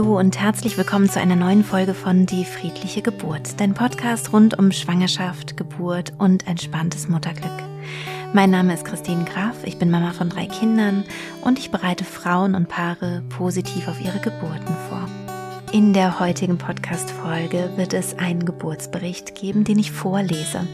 Hallo und herzlich willkommen zu einer neuen Folge von Die friedliche Geburt, dein Podcast rund um Schwangerschaft, Geburt und entspanntes Mutterglück. Mein Name ist Christine Graf, ich bin Mama von drei Kindern und ich bereite Frauen und Paare positiv auf ihre Geburten vor. In der heutigen Podcast-Folge wird es einen Geburtsbericht geben, den ich vorlese.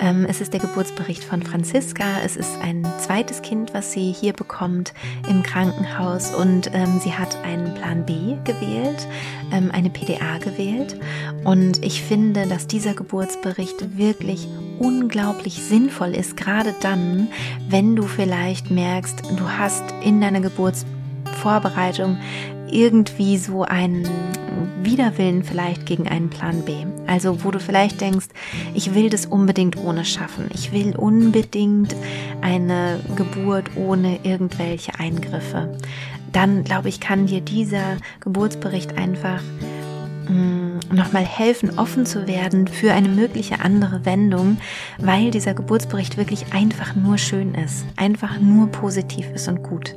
Ähm, es ist der Geburtsbericht von Franziska. Es ist ein zweites Kind, was sie hier bekommt im Krankenhaus und ähm, sie hat einen Plan B gewählt, ähm, eine PDA gewählt. Und ich finde, dass dieser Geburtsbericht wirklich unglaublich sinnvoll ist, gerade dann, wenn du vielleicht merkst, du hast in deiner Geburtsvorbereitung irgendwie so einen Widerwillen vielleicht gegen einen Plan B. Also wo du vielleicht denkst, ich will das unbedingt ohne schaffen. Ich will unbedingt eine Geburt ohne irgendwelche Eingriffe. Dann glaube ich, kann dir dieser Geburtsbericht einfach mh, mm, nochmal helfen, offen zu werden für eine mögliche andere Wendung, weil dieser Geburtsbericht wirklich einfach nur schön ist, einfach nur positiv ist und gut.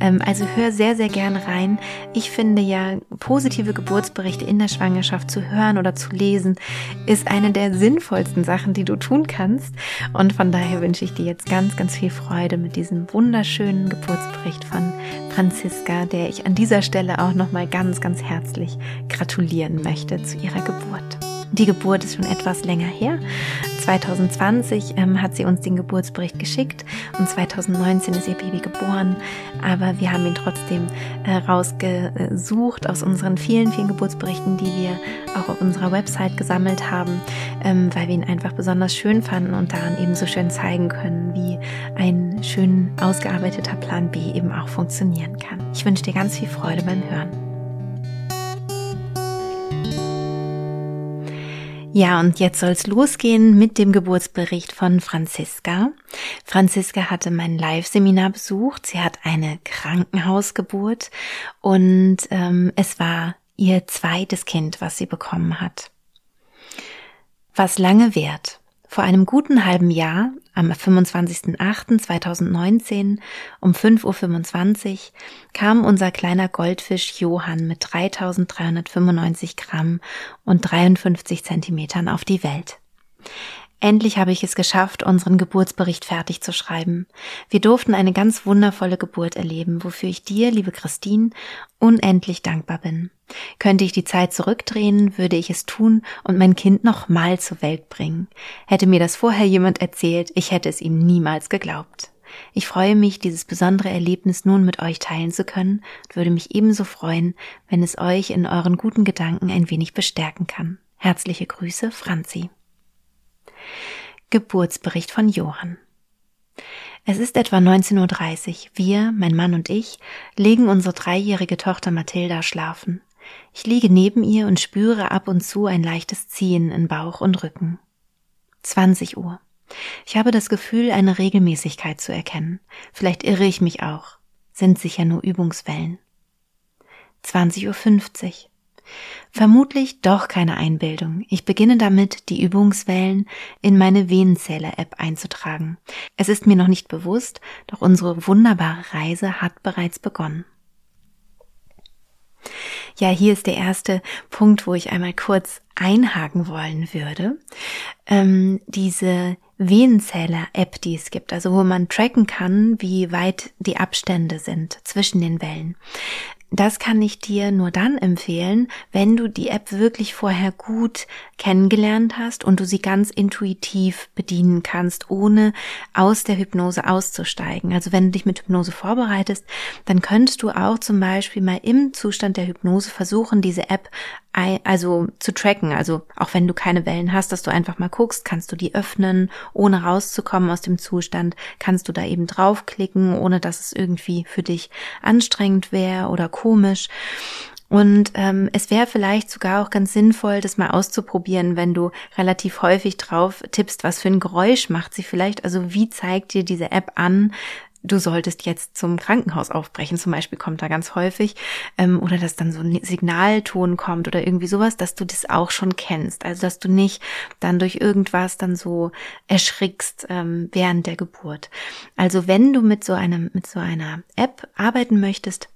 Ähm, also hör sehr, sehr gerne rein. Ich finde ja, positive Geburtsberichte in der Schwangerschaft zu hören oder zu lesen, ist eine der sinnvollsten Sachen, die du tun kannst. Und von daher wünsche ich dir jetzt ganz, ganz viel Freude mit diesem wunderschönen Geburtsbericht von Franziska, der ich an dieser Stelle auch nochmal ganz, ganz herzlich gratulieren möchte zu ihrer Geburt. Die Geburt ist schon etwas länger her. 2020 ähm, hat sie uns den Geburtsbericht geschickt und 2019 ist ihr Baby geboren. Aber wir haben ihn trotzdem äh, rausgesucht aus unseren vielen, vielen Geburtsberichten, die wir auch auf unserer Website gesammelt haben, ähm, weil wir ihn einfach besonders schön fanden und daran eben so schön zeigen können, wie ein schön ausgearbeiteter Plan B eben auch funktionieren kann. Ich wünsche dir ganz viel Freude beim Hören. Ja, und jetzt soll's losgehen mit dem Geburtsbericht von Franziska. Franziska hatte mein Live-Seminar besucht. Sie hat eine Krankenhausgeburt und ähm, es war ihr zweites Kind, was sie bekommen hat. Was lange währt. Vor einem guten halben Jahr, am 25.08.2019 um 5.25 Uhr, kam unser kleiner Goldfisch Johann mit 3395 Gramm und 53 Zentimetern auf die Welt. Endlich habe ich es geschafft, unseren Geburtsbericht fertig zu schreiben. Wir durften eine ganz wundervolle Geburt erleben, wofür ich dir, liebe Christine, unendlich dankbar bin. Könnte ich die Zeit zurückdrehen, würde ich es tun und mein Kind noch mal zur Welt bringen. Hätte mir das vorher jemand erzählt, ich hätte es ihm niemals geglaubt. Ich freue mich, dieses besondere Erlebnis nun mit euch teilen zu können und würde mich ebenso freuen, wenn es euch in euren guten Gedanken ein wenig bestärken kann. Herzliche Grüße, Franzi. Geburtsbericht von Johann. Es ist etwa 19.30 Uhr. Wir, mein Mann und ich, legen unsere dreijährige Tochter Mathilda schlafen. Ich liege neben ihr und spüre ab und zu ein leichtes Ziehen in Bauch und Rücken. 20 Uhr. Ich habe das Gefühl, eine Regelmäßigkeit zu erkennen. Vielleicht irre ich mich auch. Sind sicher nur Übungswellen. 20.50 Uhr. Vermutlich doch keine Einbildung. Ich beginne damit, die Übungswellen in meine Venenzähler-App einzutragen. Es ist mir noch nicht bewusst, doch unsere wunderbare Reise hat bereits begonnen. Ja, hier ist der erste Punkt, wo ich einmal kurz einhaken wollen würde. Ähm, diese Venenzähler-App, die es gibt, also wo man tracken kann, wie weit die Abstände sind zwischen den Wellen das kann ich dir nur dann empfehlen, wenn du die App wirklich vorher gut kennengelernt hast und du sie ganz intuitiv bedienen kannst, ohne aus der Hypnose auszusteigen. Also wenn du dich mit Hypnose vorbereitest, dann könntest du auch zum Beispiel mal im Zustand der Hypnose versuchen, diese App also zu tracken. Also auch wenn du keine Wellen hast, dass du einfach mal guckst, kannst du die öffnen, ohne rauszukommen aus dem Zustand, kannst du da eben draufklicken, ohne dass es irgendwie für dich anstrengend wäre oder komisch. Und ähm, es wäre vielleicht sogar auch ganz sinnvoll, das mal auszuprobieren, wenn du relativ häufig drauf tippst, was für ein Geräusch macht sie vielleicht. Also wie zeigt dir diese App an, du solltest jetzt zum Krankenhaus aufbrechen, zum Beispiel kommt da ganz häufig, ähm, oder dass dann so ein Signalton kommt oder irgendwie sowas, dass du das auch schon kennst. Also dass du nicht dann durch irgendwas dann so erschrickst ähm, während der Geburt. Also wenn du mit so einem, mit so einer App arbeiten möchtest,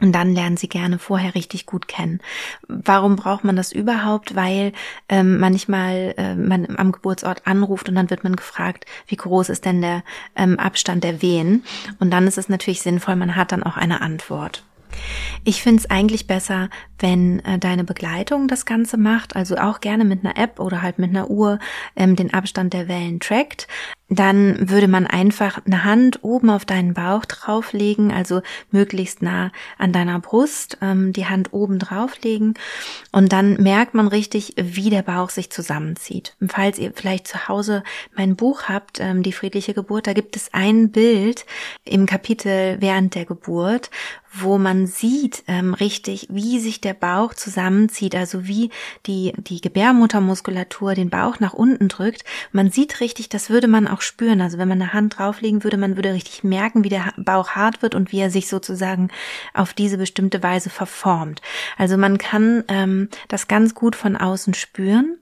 Und dann lernen sie gerne vorher richtig gut kennen. Warum braucht man das überhaupt? Weil ähm, manchmal äh, man am Geburtsort anruft und dann wird man gefragt, wie groß ist denn der ähm, Abstand der Wehen? Und dann ist es natürlich sinnvoll, man hat dann auch eine Antwort. Ich finde es eigentlich besser, wenn äh, deine Begleitung das Ganze macht, also auch gerne mit einer App oder halt mit einer Uhr ähm, den Abstand der Wellen trackt dann würde man einfach eine Hand oben auf deinen Bauch drauflegen, also möglichst nah an deiner Brust, ähm, die Hand oben drauflegen und dann merkt man richtig, wie der Bauch sich zusammenzieht. Und falls ihr vielleicht zu Hause mein Buch habt, ähm, die friedliche Geburt, da gibt es ein Bild im Kapitel während der Geburt, wo man sieht ähm, richtig, wie sich der Bauch zusammenzieht, also wie die, die Gebärmuttermuskulatur den Bauch nach unten drückt. Man sieht richtig, das würde man spüren. Also wenn man eine Hand drauflegen würde, man würde richtig merken, wie der Bauch hart wird und wie er sich sozusagen auf diese bestimmte Weise verformt. Also man kann ähm, das ganz gut von außen spüren.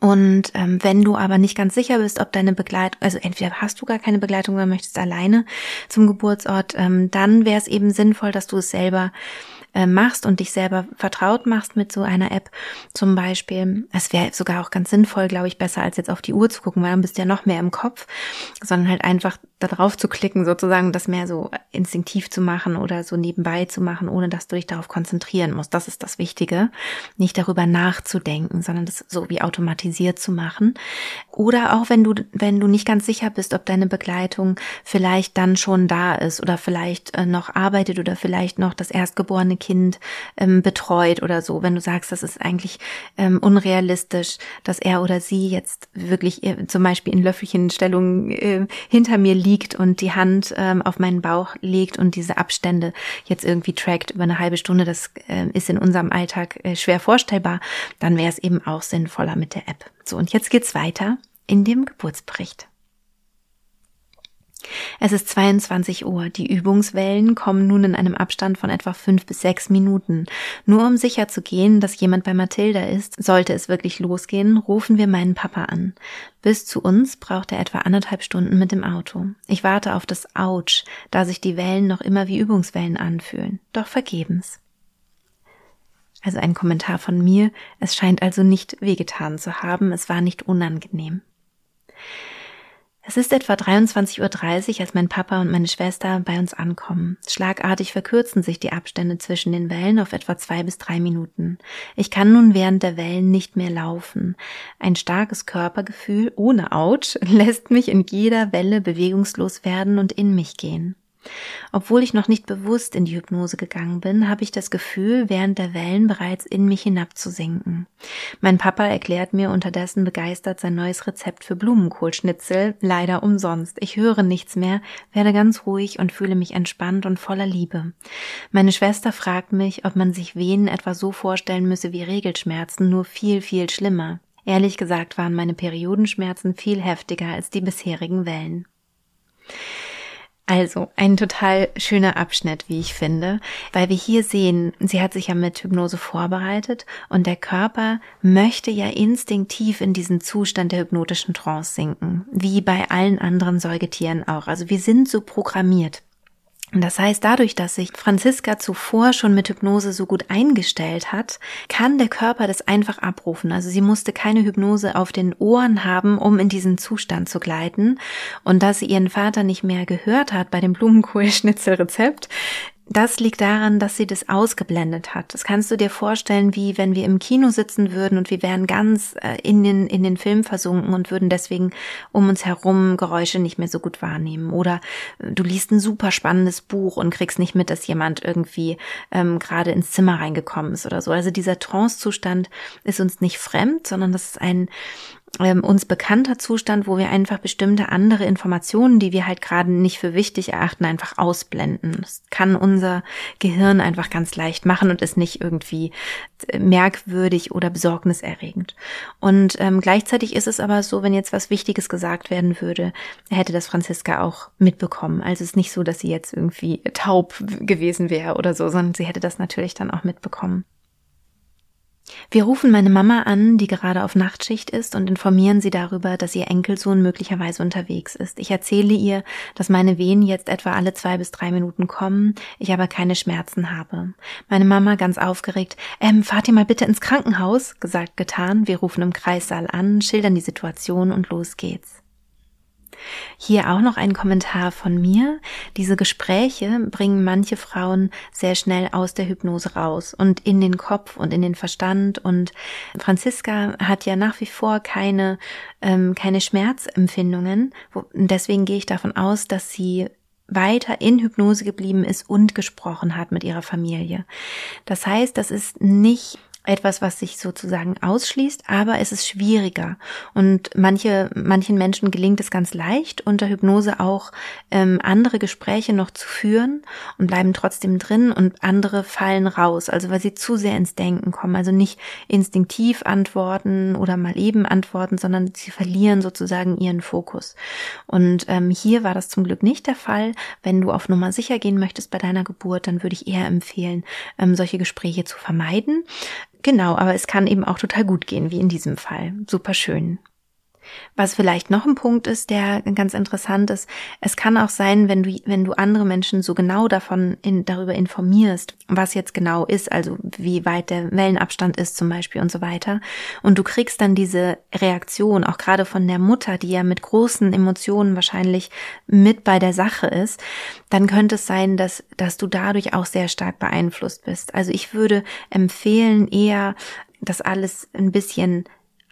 Und ähm, wenn du aber nicht ganz sicher bist, ob deine Begleitung, also entweder hast du gar keine Begleitung oder möchtest alleine zum Geburtsort, ähm, dann wäre es eben sinnvoll, dass du es selber äh, machst und dich selber vertraut machst mit so einer App zum Beispiel. Es wäre sogar auch ganz sinnvoll, glaube ich, besser als jetzt auf die Uhr zu gucken, weil dann bist du ja noch mehr im Kopf, sondern halt einfach da drauf zu klicken, sozusagen das mehr so instinktiv zu machen oder so nebenbei zu machen, ohne dass du dich darauf konzentrieren musst. Das ist das Wichtige. Nicht darüber nachzudenken, sondern das so wie automatisiert zu machen. Oder auch wenn du, wenn du nicht ganz sicher bist, ob deine Begleitung vielleicht dann schon da ist oder vielleicht äh, noch arbeitet oder vielleicht noch das erstgeborene Kind ähm, betreut oder so. Wenn du sagst, das ist eigentlich ähm, unrealistisch, dass er oder sie jetzt wirklich äh, zum Beispiel in Löffelchenstellung äh, hinter mir liegt und die Hand ähm, auf meinen Bauch legt und diese Abstände jetzt irgendwie trackt über eine halbe Stunde, das äh, ist in unserem Alltag äh, schwer vorstellbar, dann wäre es eben auch sinnvoller mit der App. So, und jetzt geht's weiter in dem Geburtsbericht. Es ist 22 Uhr. Die Übungswellen kommen nun in einem Abstand von etwa fünf bis sechs Minuten. Nur um sicher zu gehen, dass jemand bei Mathilda ist, sollte es wirklich losgehen, rufen wir meinen Papa an. Bis zu uns braucht er etwa anderthalb Stunden mit dem Auto. Ich warte auf das Ouch, da sich die Wellen noch immer wie Übungswellen anfühlen. Doch vergebens. Also ein Kommentar von mir. Es scheint also nicht wehgetan zu haben. Es war nicht unangenehm. Es ist etwa 23.30 Uhr, als mein Papa und meine Schwester bei uns ankommen. Schlagartig verkürzen sich die Abstände zwischen den Wellen auf etwa zwei bis drei Minuten. Ich kann nun während der Wellen nicht mehr laufen. Ein starkes Körpergefühl ohne Autsch lässt mich in jeder Welle bewegungslos werden und in mich gehen. Obwohl ich noch nicht bewusst in die Hypnose gegangen bin, habe ich das Gefühl, während der Wellen bereits in mich hinabzusinken. Mein Papa erklärt mir unterdessen begeistert sein neues Rezept für Blumenkohlschnitzel, leider umsonst. Ich höre nichts mehr, werde ganz ruhig und fühle mich entspannt und voller Liebe. Meine Schwester fragt mich, ob man sich Venen etwa so vorstellen müsse wie Regelschmerzen, nur viel, viel schlimmer. Ehrlich gesagt waren meine Periodenschmerzen viel heftiger als die bisherigen Wellen. Also ein total schöner Abschnitt, wie ich finde, weil wir hier sehen, sie hat sich ja mit Hypnose vorbereitet und der Körper möchte ja instinktiv in diesen Zustand der hypnotischen Trance sinken, wie bei allen anderen Säugetieren auch. Also wir sind so programmiert. Das heißt, dadurch, dass sich Franziska zuvor schon mit Hypnose so gut eingestellt hat, kann der Körper das einfach abrufen. Also sie musste keine Hypnose auf den Ohren haben, um in diesen Zustand zu gleiten. Und dass sie ihren Vater nicht mehr gehört hat bei dem Blumenkohlschnitzelrezept, das liegt daran, dass sie das ausgeblendet hat. Das kannst du dir vorstellen, wie wenn wir im Kino sitzen würden und wir wären ganz äh, in den, in den Film versunken und würden deswegen um uns herum Geräusche nicht mehr so gut wahrnehmen. Oder äh, du liest ein super spannendes Buch und kriegst nicht mit, dass jemand irgendwie ähm, gerade ins Zimmer reingekommen ist oder so. Also dieser Trance-Zustand ist uns nicht fremd, sondern das ist ein ähm, uns bekannter Zustand, wo wir einfach bestimmte andere Informationen, die wir halt gerade nicht für wichtig erachten, einfach ausblenden. Das kann unser Gehirn einfach ganz leicht machen und ist nicht irgendwie äh, merkwürdig oder besorgniserregend. Und ähm, gleichzeitig ist es aber so, wenn jetzt was Wichtiges gesagt werden würde, hätte das Franziska auch mitbekommen. Also es ist nicht so, dass sie jetzt irgendwie taub gewesen wäre oder so, sondern sie hätte das natürlich dann auch mitbekommen. Wir rufen meine Mama an, die gerade auf Nachtschicht ist, und informieren sie darüber, dass ihr Enkelsohn möglicherweise unterwegs ist. Ich erzähle ihr, dass meine Wehen jetzt etwa alle zwei bis drei Minuten kommen, ich aber keine Schmerzen habe. Meine Mama ganz aufgeregt, ähm, fahrt ihr mal bitte ins Krankenhaus, gesagt, getan. Wir rufen im Kreissaal an, schildern die Situation und los geht's. Hier auch noch ein Kommentar von mir. Diese Gespräche bringen manche Frauen sehr schnell aus der Hypnose raus und in den Kopf und in den Verstand. Und Franziska hat ja nach wie vor keine, ähm, keine Schmerzempfindungen. Deswegen gehe ich davon aus, dass sie weiter in Hypnose geblieben ist und gesprochen hat mit ihrer Familie. Das heißt, das ist nicht etwas, was sich sozusagen ausschließt, aber es ist schwieriger. Und manche, manchen Menschen gelingt es ganz leicht, unter Hypnose auch ähm, andere Gespräche noch zu führen und bleiben trotzdem drin und andere fallen raus, also weil sie zu sehr ins Denken kommen, also nicht instinktiv antworten oder mal eben antworten, sondern sie verlieren sozusagen ihren Fokus. Und ähm, hier war das zum Glück nicht der Fall. Wenn du auf Nummer sicher gehen möchtest bei deiner Geburt, dann würde ich eher empfehlen, ähm, solche Gespräche zu vermeiden. Genau, aber es kann eben auch total gut gehen, wie in diesem Fall. Super schön. Was vielleicht noch ein Punkt ist, der ganz interessant ist, es kann auch sein, wenn du, wenn du andere Menschen so genau davon in, darüber informierst, was jetzt genau ist, also wie weit der Wellenabstand ist zum Beispiel und so weiter, und du kriegst dann diese Reaktion, auch gerade von der Mutter, die ja mit großen Emotionen wahrscheinlich mit bei der Sache ist, dann könnte es sein, dass, dass du dadurch auch sehr stark beeinflusst bist. Also ich würde empfehlen, eher das alles ein bisschen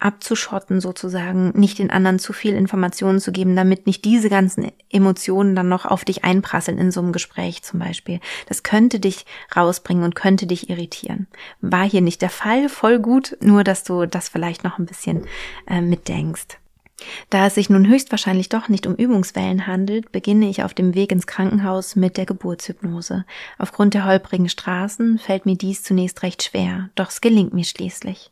abzuschotten sozusagen, nicht den anderen zu viel Informationen zu geben, damit nicht diese ganzen Emotionen dann noch auf dich einprasseln in so einem Gespräch zum Beispiel. Das könnte dich rausbringen und könnte dich irritieren. War hier nicht der Fall, voll gut, nur dass du das vielleicht noch ein bisschen äh, mitdenkst. Da es sich nun höchstwahrscheinlich doch nicht um Übungswellen handelt, beginne ich auf dem Weg ins Krankenhaus mit der Geburtshypnose. Aufgrund der holprigen Straßen fällt mir dies zunächst recht schwer, doch es gelingt mir schließlich.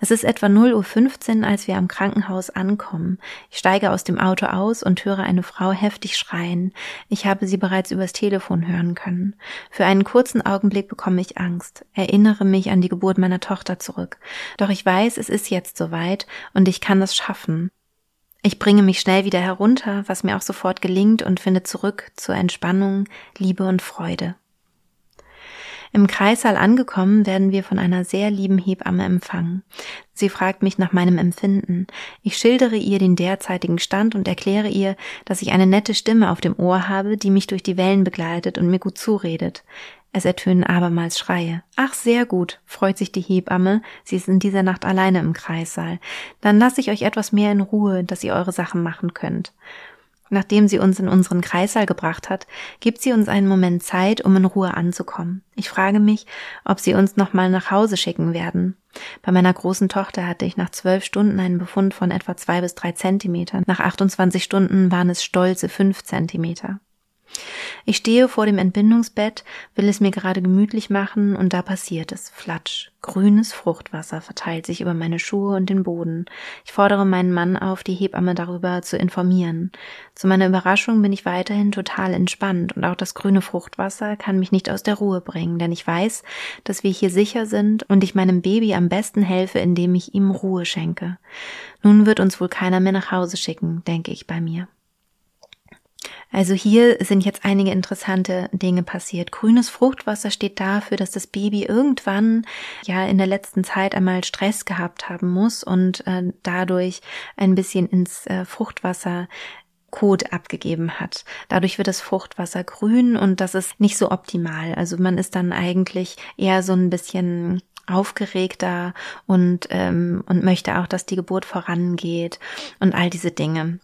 Es ist etwa 0.15 Uhr, als wir am Krankenhaus ankommen. Ich steige aus dem Auto aus und höre eine Frau heftig schreien. Ich habe sie bereits übers Telefon hören können. Für einen kurzen Augenblick bekomme ich Angst, erinnere mich an die Geburt meiner Tochter zurück. Doch ich weiß, es ist jetzt soweit und ich kann es schaffen. Ich bringe mich schnell wieder herunter, was mir auch sofort gelingt und finde zurück zur Entspannung, Liebe und Freude. Im Kreissaal angekommen, werden wir von einer sehr lieben Hebamme empfangen. Sie fragt mich nach meinem Empfinden. Ich schildere ihr den derzeitigen Stand und erkläre ihr, dass ich eine nette Stimme auf dem Ohr habe, die mich durch die Wellen begleitet und mir gut zuredet. Es ertönen abermals Schreie. Ach, sehr gut, freut sich die Hebamme. Sie ist in dieser Nacht alleine im Kreissaal. Dann lasse ich euch etwas mehr in Ruhe, dass ihr eure Sachen machen könnt. Nachdem sie uns in unseren Kreissaal gebracht hat, gibt sie uns einen Moment Zeit, um in Ruhe anzukommen. Ich frage mich, ob sie uns nochmal nach Hause schicken werden. Bei meiner großen Tochter hatte ich nach zwölf Stunden einen Befund von etwa zwei bis drei Zentimetern. Nach 28 Stunden waren es stolze fünf Zentimeter. Ich stehe vor dem Entbindungsbett, will es mir gerade gemütlich machen und da passiert es. Flatsch. Grünes Fruchtwasser verteilt sich über meine Schuhe und den Boden. Ich fordere meinen Mann auf, die Hebamme darüber zu informieren. Zu meiner Überraschung bin ich weiterhin total entspannt und auch das grüne Fruchtwasser kann mich nicht aus der Ruhe bringen, denn ich weiß, dass wir hier sicher sind und ich meinem Baby am besten helfe, indem ich ihm Ruhe schenke. Nun wird uns wohl keiner mehr nach Hause schicken, denke ich bei mir. Also hier sind jetzt einige interessante Dinge passiert. Grünes Fruchtwasser steht dafür, dass das Baby irgendwann ja in der letzten Zeit einmal Stress gehabt haben muss und äh, dadurch ein bisschen ins äh, Fruchtwasser Kot abgegeben hat. Dadurch wird das Fruchtwasser grün und das ist nicht so optimal. Also man ist dann eigentlich eher so ein bisschen aufgeregter und ähm, und möchte auch, dass die Geburt vorangeht und all diese Dinge.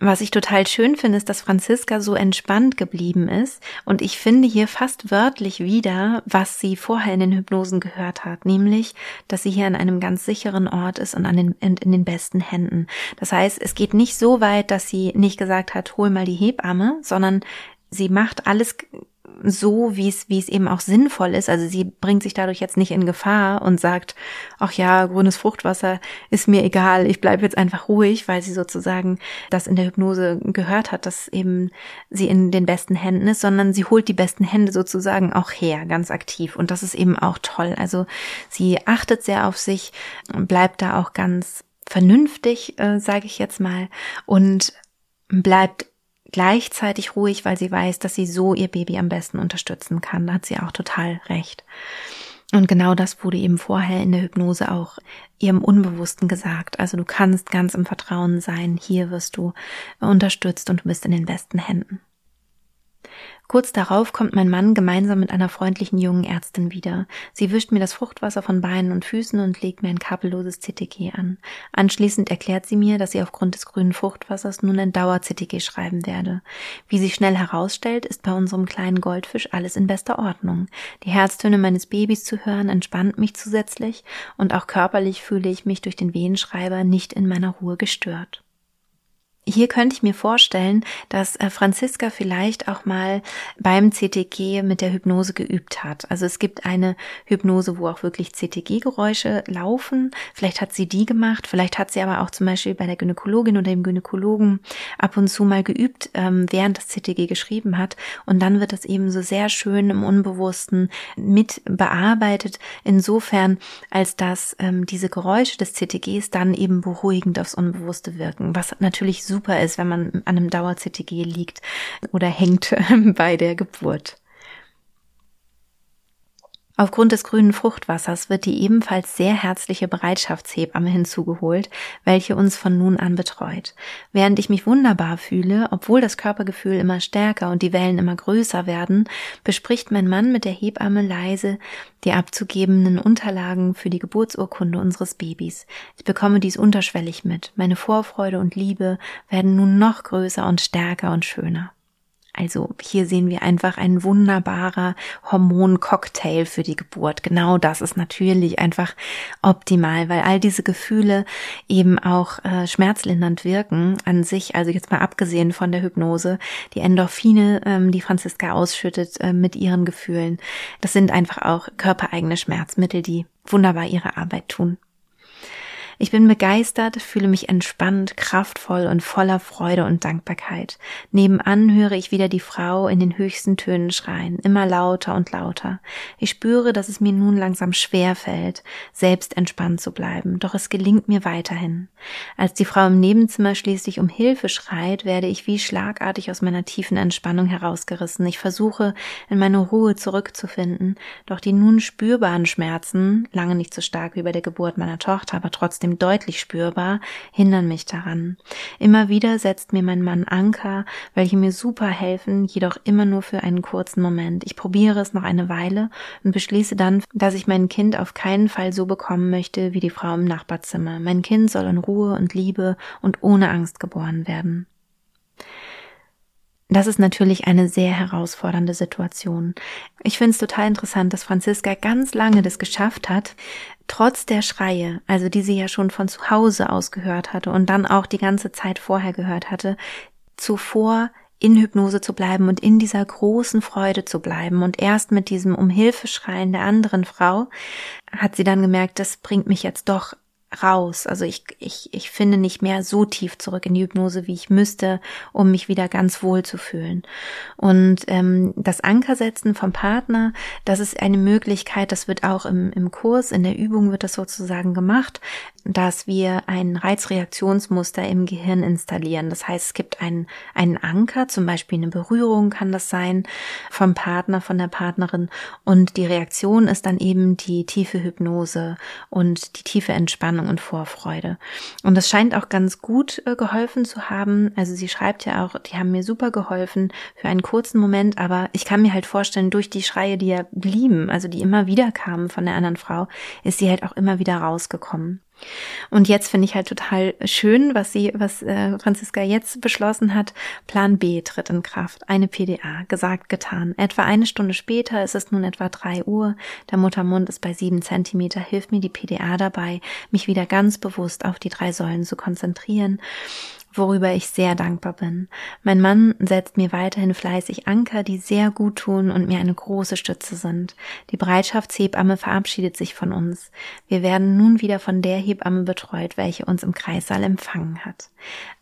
Was ich total schön finde, ist, dass Franziska so entspannt geblieben ist. Und ich finde hier fast wörtlich wieder, was sie vorher in den Hypnosen gehört hat, nämlich, dass sie hier an einem ganz sicheren Ort ist und an den, in, in den besten Händen. Das heißt, es geht nicht so weit, dass sie nicht gesagt hat, hol mal die Hebamme, sondern sie macht alles so, wie es, wie es eben auch sinnvoll ist. Also sie bringt sich dadurch jetzt nicht in Gefahr und sagt, ach ja, grünes Fruchtwasser ist mir egal, ich bleibe jetzt einfach ruhig, weil sie sozusagen das in der Hypnose gehört hat, dass eben sie in den besten Händen ist, sondern sie holt die besten Hände sozusagen auch her, ganz aktiv. Und das ist eben auch toll. Also sie achtet sehr auf sich, bleibt da auch ganz vernünftig, äh, sage ich jetzt mal, und bleibt gleichzeitig ruhig, weil sie weiß, dass sie so ihr Baby am besten unterstützen kann. Da hat sie auch total recht. Und genau das wurde eben vorher in der Hypnose auch ihrem Unbewussten gesagt. Also du kannst ganz im Vertrauen sein, hier wirst du unterstützt und du bist in den besten Händen. Kurz darauf kommt mein Mann gemeinsam mit einer freundlichen jungen Ärztin wieder. Sie wischt mir das Fruchtwasser von Beinen und Füßen und legt mir ein kabelloses CTG an. Anschließend erklärt sie mir, dass sie aufgrund des grünen Fruchtwassers nun ein Dauer-CTG schreiben werde. Wie sich schnell herausstellt, ist bei unserem kleinen Goldfisch alles in bester Ordnung. Die Herztöne meines Babys zu hören entspannt mich zusätzlich und auch körperlich fühle ich mich durch den Wehenschreiber nicht in meiner Ruhe gestört hier könnte ich mir vorstellen, dass äh, Franziska vielleicht auch mal beim CTG mit der Hypnose geübt hat. Also es gibt eine Hypnose, wo auch wirklich CTG-Geräusche laufen. Vielleicht hat sie die gemacht. Vielleicht hat sie aber auch zum Beispiel bei der Gynäkologin oder dem Gynäkologen ab und zu mal geübt, ähm, während das CTG geschrieben hat. Und dann wird das eben so sehr schön im Unbewussten mit bearbeitet. Insofern, als dass ähm, diese Geräusche des CTGs dann eben beruhigend aufs Unbewusste wirken, was natürlich super super ist, wenn man an einem Dauer-CTG liegt oder hängt bei der Geburt. Aufgrund des grünen Fruchtwassers wird die ebenfalls sehr herzliche Bereitschaftshebamme hinzugeholt, welche uns von nun an betreut. Während ich mich wunderbar fühle, obwohl das Körpergefühl immer stärker und die Wellen immer größer werden, bespricht mein Mann mit der Hebamme leise die abzugebenden Unterlagen für die Geburtsurkunde unseres Babys. Ich bekomme dies unterschwellig mit. Meine Vorfreude und Liebe werden nun noch größer und stärker und schöner. Also hier sehen wir einfach ein wunderbarer Hormoncocktail für die Geburt. Genau das ist natürlich einfach optimal, weil all diese Gefühle eben auch äh, schmerzlindernd wirken an sich. Also jetzt mal abgesehen von der Hypnose, die Endorphine, ähm, die Franziska ausschüttet äh, mit ihren Gefühlen. Das sind einfach auch körpereigene Schmerzmittel, die wunderbar ihre Arbeit tun. Ich bin begeistert, fühle mich entspannt, kraftvoll und voller Freude und Dankbarkeit. Nebenan höre ich wieder die Frau in den höchsten Tönen schreien, immer lauter und lauter. Ich spüre, dass es mir nun langsam schwer fällt, selbst entspannt zu bleiben, doch es gelingt mir weiterhin. Als die Frau im Nebenzimmer schließlich um Hilfe schreit, werde ich wie schlagartig aus meiner tiefen Entspannung herausgerissen. Ich versuche, in meine Ruhe zurückzufinden, doch die nun spürbaren Schmerzen, lange nicht so stark wie bei der Geburt meiner Tochter, aber trotzdem trotzdem deutlich spürbar, hindern mich daran. Immer wieder setzt mir mein Mann Anker, welche mir super helfen, jedoch immer nur für einen kurzen Moment. Ich probiere es noch eine Weile und beschließe dann, dass ich mein Kind auf keinen Fall so bekommen möchte wie die Frau im Nachbarzimmer. Mein Kind soll in Ruhe und Liebe und ohne Angst geboren werden. Das ist natürlich eine sehr herausfordernde Situation. Ich finde es total interessant, dass Franziska ganz lange das geschafft hat, trotz der Schreie, also die sie ja schon von zu Hause aus gehört hatte und dann auch die ganze Zeit vorher gehört hatte, zuvor in Hypnose zu bleiben und in dieser großen Freude zu bleiben. Und erst mit diesem Um schreien der anderen Frau hat sie dann gemerkt, das bringt mich jetzt doch raus. Also ich, ich, ich finde nicht mehr so tief zurück in die Hypnose, wie ich müsste, um mich wieder ganz wohl zu fühlen. Und ähm, das Ankersetzen vom Partner, das ist eine Möglichkeit, das wird auch im, im Kurs, in der Übung wird das sozusagen gemacht, dass wir ein Reizreaktionsmuster im Gehirn installieren. Das heißt, es gibt einen, einen Anker, zum Beispiel eine Berührung kann das sein vom Partner, von der Partnerin. Und die Reaktion ist dann eben die tiefe Hypnose und die tiefe Entspannung und Vorfreude. Und das scheint auch ganz gut äh, geholfen zu haben. Also sie schreibt ja auch, die haben mir super geholfen für einen kurzen Moment, aber ich kann mir halt vorstellen, durch die Schreie, die ja blieben, also die immer wieder kamen von der anderen Frau, ist sie halt auch immer wieder rausgekommen. Und jetzt finde ich halt total schön, was sie, was äh, Franziska jetzt beschlossen hat. Plan B tritt in Kraft. Eine PDA. Gesagt, getan. Etwa eine Stunde später ist es nun etwa drei Uhr. Der Muttermund ist bei sieben Zentimeter. Hilft mir die PDA dabei, mich wieder ganz bewusst auf die drei Säulen zu konzentrieren worüber ich sehr dankbar bin. Mein Mann setzt mir weiterhin fleißig Anker, die sehr gut tun und mir eine große Stütze sind. Die Bereitschaftshebamme verabschiedet sich von uns. Wir werden nun wieder von der Hebamme betreut, welche uns im Kreissaal empfangen hat.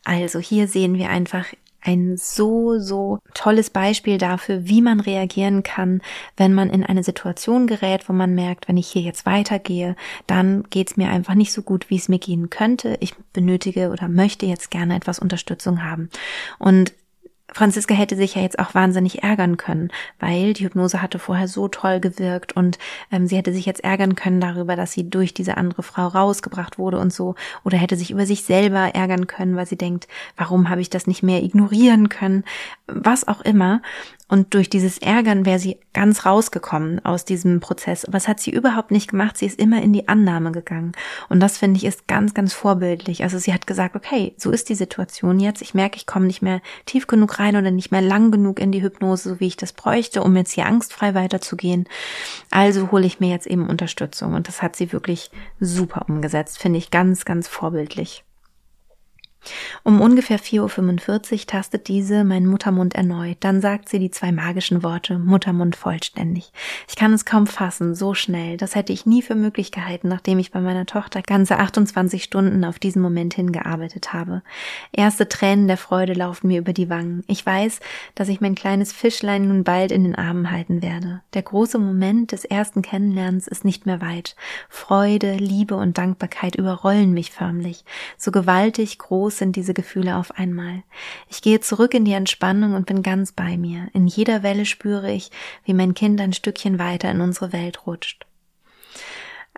Also hier sehen wir einfach ein so, so tolles Beispiel dafür, wie man reagieren kann, wenn man in eine Situation gerät, wo man merkt, wenn ich hier jetzt weitergehe, dann geht es mir einfach nicht so gut, wie es mir gehen könnte. Ich benötige oder möchte jetzt gerne etwas Unterstützung haben. Und Franziska hätte sich ja jetzt auch wahnsinnig ärgern können, weil die Hypnose hatte vorher so toll gewirkt und ähm, sie hätte sich jetzt ärgern können darüber, dass sie durch diese andere Frau rausgebracht wurde und so, oder hätte sich über sich selber ärgern können, weil sie denkt, warum habe ich das nicht mehr ignorieren können, was auch immer. Und durch dieses Ärgern wäre sie ganz rausgekommen aus diesem Prozess. Aber das hat sie überhaupt nicht gemacht. Sie ist immer in die Annahme gegangen. Und das finde ich ist ganz, ganz vorbildlich. Also sie hat gesagt, okay, so ist die Situation jetzt. Ich merke, ich komme nicht mehr tief genug rein oder nicht mehr lang genug in die Hypnose, so wie ich das bräuchte, um jetzt hier angstfrei weiterzugehen. Also hole ich mir jetzt eben Unterstützung. Und das hat sie wirklich super umgesetzt. Finde ich ganz, ganz vorbildlich. Um ungefähr 4.45 Uhr tastet diese meinen Muttermund erneut. Dann sagt sie die zwei magischen Worte Muttermund vollständig. Ich kann es kaum fassen, so schnell. Das hätte ich nie für möglich gehalten, nachdem ich bei meiner Tochter ganze 28 Stunden auf diesen Moment hingearbeitet habe. Erste Tränen der Freude laufen mir über die Wangen. Ich weiß, dass ich mein kleines Fischlein nun bald in den Armen halten werde. Der große Moment des ersten Kennenlernens ist nicht mehr weit. Freude, Liebe und Dankbarkeit überrollen mich förmlich. So gewaltig groß sind diese Gefühle auf einmal. Ich gehe zurück in die Entspannung und bin ganz bei mir. In jeder Welle spüre ich, wie mein Kind ein Stückchen weiter in unsere Welt rutscht.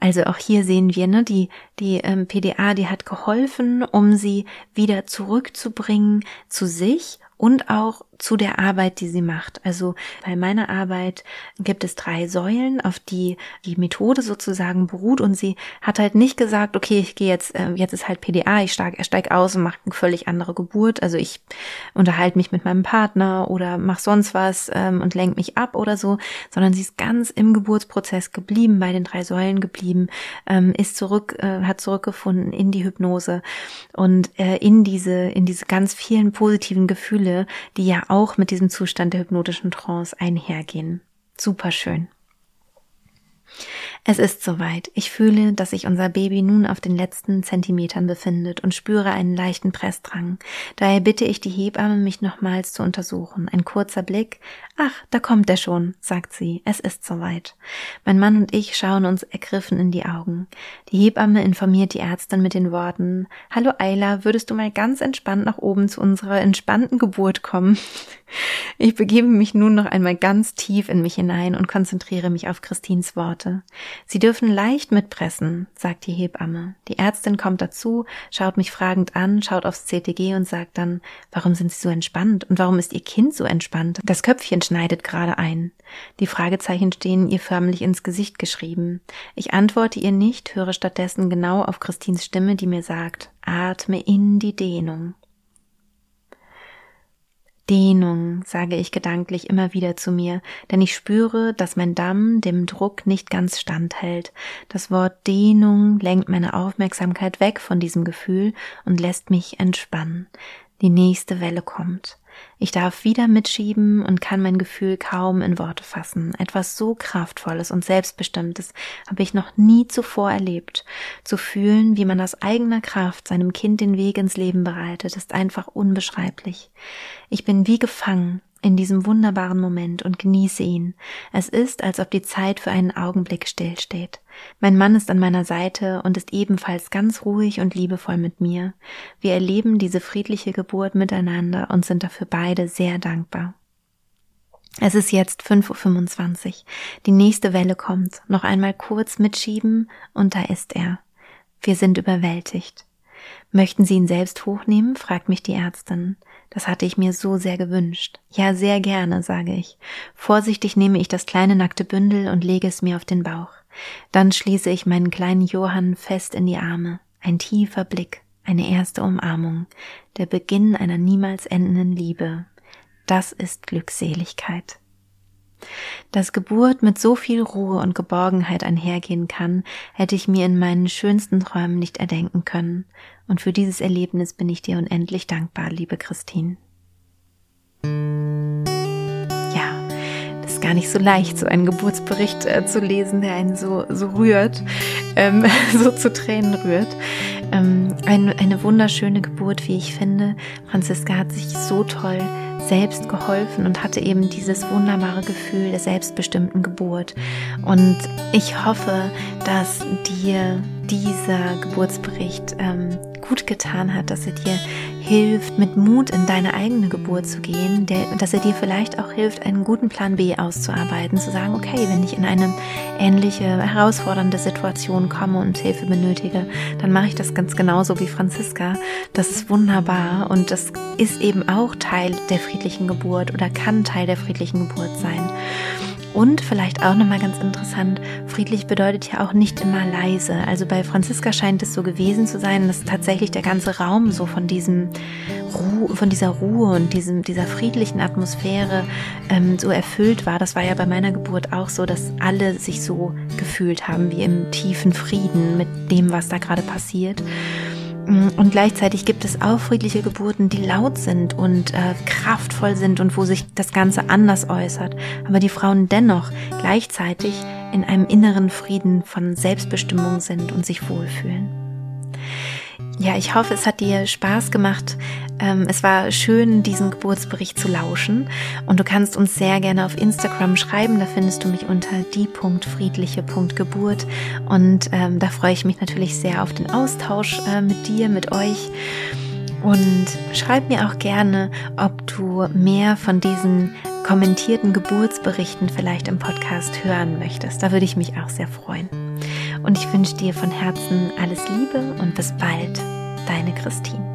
Also auch hier sehen wir, ne, die, die ähm, PDA, die hat geholfen, um sie wieder zurückzubringen zu sich und auch zu der Arbeit, die sie macht. Also bei meiner Arbeit gibt es drei Säulen, auf die die Methode sozusagen beruht und sie hat halt nicht gesagt, okay, ich gehe jetzt, äh, jetzt ist halt PDA, ich steig, steig aus und mache eine völlig andere Geburt. Also ich unterhalte mich mit meinem Partner oder mach sonst was ähm, und lenk mich ab oder so, sondern sie ist ganz im Geburtsprozess geblieben, bei den drei Säulen geblieben, ähm, ist zurück, äh, hat zurückgefunden in die Hypnose und äh, in diese, in diese ganz vielen positiven Gefühle, die ja auch mit diesem Zustand der hypnotischen Trance einhergehen. Superschön. Es ist soweit. Ich fühle, dass sich unser Baby nun auf den letzten Zentimetern befindet und spüre einen leichten Pressdrang. Daher bitte ich die Hebamme, mich nochmals zu untersuchen. Ein kurzer Blick. Ach, da kommt er schon, sagt sie. Es ist soweit. Mein Mann und ich schauen uns ergriffen in die Augen. Die Hebamme informiert die Ärztin mit den Worten, Hallo Ayla, würdest du mal ganz entspannt nach oben zu unserer entspannten Geburt kommen? Ich begebe mich nun noch einmal ganz tief in mich hinein und konzentriere mich auf Christins Worte. Sie dürfen leicht mitpressen, sagt die Hebamme. Die Ärztin kommt dazu, schaut mich fragend an, schaut aufs CTG und sagt dann, warum sind Sie so entspannt und warum ist Ihr Kind so entspannt? Das Köpfchen schneidet gerade ein. Die Fragezeichen stehen ihr förmlich ins Gesicht geschrieben. Ich antworte ihr nicht, höre stattdessen genau auf Christins Stimme, die mir sagt, atme in die Dehnung. Dehnung, sage ich gedanklich immer wieder zu mir, denn ich spüre, dass mein Damm dem Druck nicht ganz standhält. Das Wort Dehnung lenkt meine Aufmerksamkeit weg von diesem Gefühl und lässt mich entspannen. Die nächste Welle kommt. Ich darf wieder mitschieben und kann mein Gefühl kaum in Worte fassen. Etwas so Kraftvolles und Selbstbestimmtes habe ich noch nie zuvor erlebt. Zu fühlen, wie man aus eigener Kraft seinem Kind den Weg ins Leben bereitet, ist einfach unbeschreiblich. Ich bin wie gefangen in diesem wunderbaren Moment und genieße ihn. Es ist, als ob die Zeit für einen Augenblick stillsteht. Mein Mann ist an meiner Seite und ist ebenfalls ganz ruhig und liebevoll mit mir. Wir erleben diese friedliche Geburt miteinander und sind dafür beide sehr dankbar. Es ist jetzt 5.25 Uhr. Die nächste Welle kommt. Noch einmal kurz mitschieben und da ist er. Wir sind überwältigt. Möchten Sie ihn selbst hochnehmen? fragt mich die Ärztin. Das hatte ich mir so sehr gewünscht. Ja, sehr gerne, sage ich. Vorsichtig nehme ich das kleine nackte Bündel und lege es mir auf den Bauch. Dann schließe ich meinen kleinen Johann fest in die Arme. Ein tiefer Blick, eine erste Umarmung, der Beginn einer niemals endenden Liebe. Das ist Glückseligkeit. Dass Geburt mit so viel Ruhe und Geborgenheit einhergehen kann, hätte ich mir in meinen schönsten Träumen nicht erdenken können. Und für dieses Erlebnis bin ich dir unendlich dankbar, liebe Christine. Ja, das ist gar nicht so leicht, so einen Geburtsbericht äh, zu lesen, der einen so, so rührt, ähm, so zu Tränen rührt. Ähm, ein, eine wunderschöne Geburt, wie ich finde. Franziska hat sich so toll selbst geholfen und hatte eben dieses wunderbare Gefühl der selbstbestimmten Geburt. Und ich hoffe, dass dir dieser Geburtsbericht ähm, gut getan hat, dass er dir hilft, mit Mut in deine eigene Geburt zu gehen, der, dass er dir vielleicht auch hilft, einen guten Plan B auszuarbeiten, zu sagen, okay, wenn ich in eine ähnliche herausfordernde Situation komme und Hilfe benötige, dann mache ich das ganz genauso wie Franziska. Das ist wunderbar und das ist eben auch Teil der friedlichen Geburt oder kann Teil der friedlichen Geburt sein. Und vielleicht auch nochmal ganz interessant, friedlich bedeutet ja auch nicht immer leise. Also bei Franziska scheint es so gewesen zu sein, dass tatsächlich der ganze Raum so von diesem Ruhe, von dieser Ruhe und diesem, dieser friedlichen Atmosphäre ähm, so erfüllt war. Das war ja bei meiner Geburt auch so, dass alle sich so gefühlt haben wie im tiefen Frieden mit dem, was da gerade passiert. Mm, und gleichzeitig gibt es auch friedliche Geburten, die laut sind und äh, kraftvoll sind und wo sich das Ganze anders äußert, aber die Frauen dennoch gleichzeitig in einem inneren Frieden von Selbstbestimmung sind und sich wohlfühlen. Ja, ich hoffe, es hat dir Spaß gemacht. Ähm, es war schön, diesen Geburtsbericht zu lauschen. Und du kannst uns sehr gerne auf Instagram schreiben. Da findest du mich unter die.friedliche.geburt. Und ähm, da freue ich mich natürlich sehr auf den Austausch äh, mit dir, mit euch. Und schreib mir auch gerne, ob du mehr von diesen kommentierten Geburtsberichten vielleicht im Podcast hören möchtest. Da würde ich mich auch sehr freuen. Und ich wünsche dir von Herzen alles Liebe und bis bald, deine Christine.